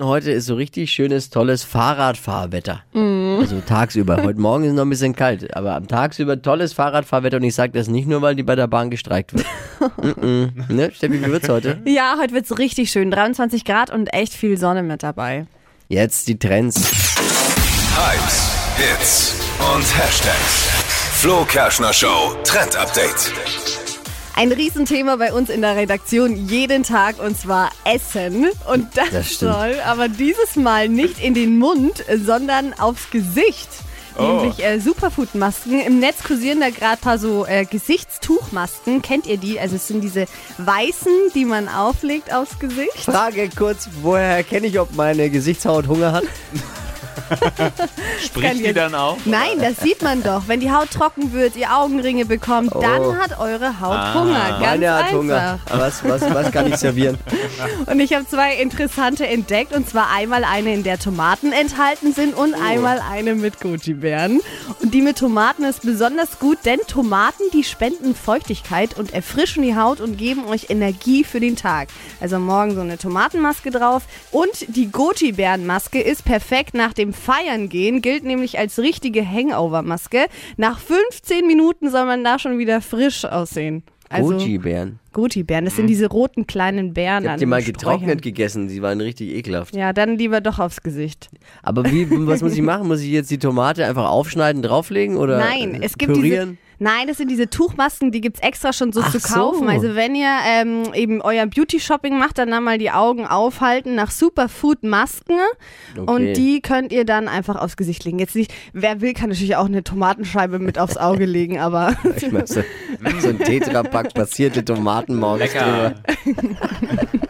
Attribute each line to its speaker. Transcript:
Speaker 1: Heute ist so richtig schönes, tolles Fahrradfahrwetter. Also tagsüber. Heute Morgen ist noch ein bisschen kalt, aber am tagsüber tolles Fahrradfahrwetter und ich sage das nicht nur, weil die bei der Bahn gestreikt wird. mm -mm. Ne? Steffi, wie wird's heute?
Speaker 2: Ja, heute wird's richtig schön. 23 Grad und echt viel Sonne mit dabei.
Speaker 1: Jetzt die Trends.
Speaker 3: Hypes, Hits und Hashtags. Flo Kerschner Show Trend Update.
Speaker 2: Ein Riesenthema bei uns in der Redaktion jeden Tag und zwar Essen. Und das,
Speaker 1: Das
Speaker 2: soll aber dieses Mal nicht in den Mund, sondern aufs Gesicht. Nämlich äh, Superfood-Masken. Im Netz kursieren da gerade paar so äh, Gesichtstuchmasken. Kennt ihr die? Also es sind diese weißen, die man auflegt aufs Gesicht.
Speaker 1: Frage kurz, woher erkenne ich, ob meine Gesichtshaut Hunger hat?
Speaker 4: Spricht die dann auch?
Speaker 2: Nein, das sieht man doch. Wenn die Haut trocken wird, ihr Augenringe bekommt, dann hat eure Haut
Speaker 4: Ah.
Speaker 2: Hunger. Ganz
Speaker 1: Meine hat
Speaker 2: einfach.
Speaker 1: Hunger. Was, was, was kann ich servieren?
Speaker 2: Und ich habe zwei interessante entdeckt. Und zwar einmal eine, in der Tomaten enthalten sind und einmal eine mit Goji-Beeren. Und die mit Tomaten ist besonders gut, denn Tomaten, die spenden Feuchtigkeit und erfrischen die Haut und geben euch Energie für den Tag. Also morgen so eine Tomatenmaske drauf. Und die Goji-Beeren-Maske ist perfekt nach dem Feiern gehen, gilt nämlich als richtige Hangover-Maske. Nach 15 Minuten soll man da schon wieder frisch aussehen. Also
Speaker 1: Goji-Bären.
Speaker 2: Goji-Beeren, das sind diese roten kleinen Beeren.
Speaker 1: Ich hab die mal getrocknet gegessen, die waren richtig ekelhaft.
Speaker 2: Ja, dann lieber doch aufs Gesicht.
Speaker 1: Aber wie, was muss ich machen? Muss ich jetzt die Tomate einfach aufschneiden, drauflegen oder
Speaker 2: Nein,
Speaker 1: äh,
Speaker 2: es gibt
Speaker 1: pürieren?
Speaker 2: diese. Nein, das sind diese Tuchmasken, die gibt's extra schon so
Speaker 1: Ach
Speaker 2: zu kaufen.
Speaker 1: so.
Speaker 2: Also wenn ihr ähm, eben euer Beauty-Shopping macht, dann, dann mal die Augen aufhalten nach Superfood-Masken
Speaker 1: Okay.
Speaker 2: und die könnt ihr dann einfach aufs Gesicht legen. Jetzt nicht, wer will, kann natürlich auch eine Tomatenscheibe mit aufs Auge legen, aber
Speaker 1: Ich mach so, so ein Tetrapack passierte Tomaten morgens
Speaker 4: Lecker.
Speaker 1: drüber.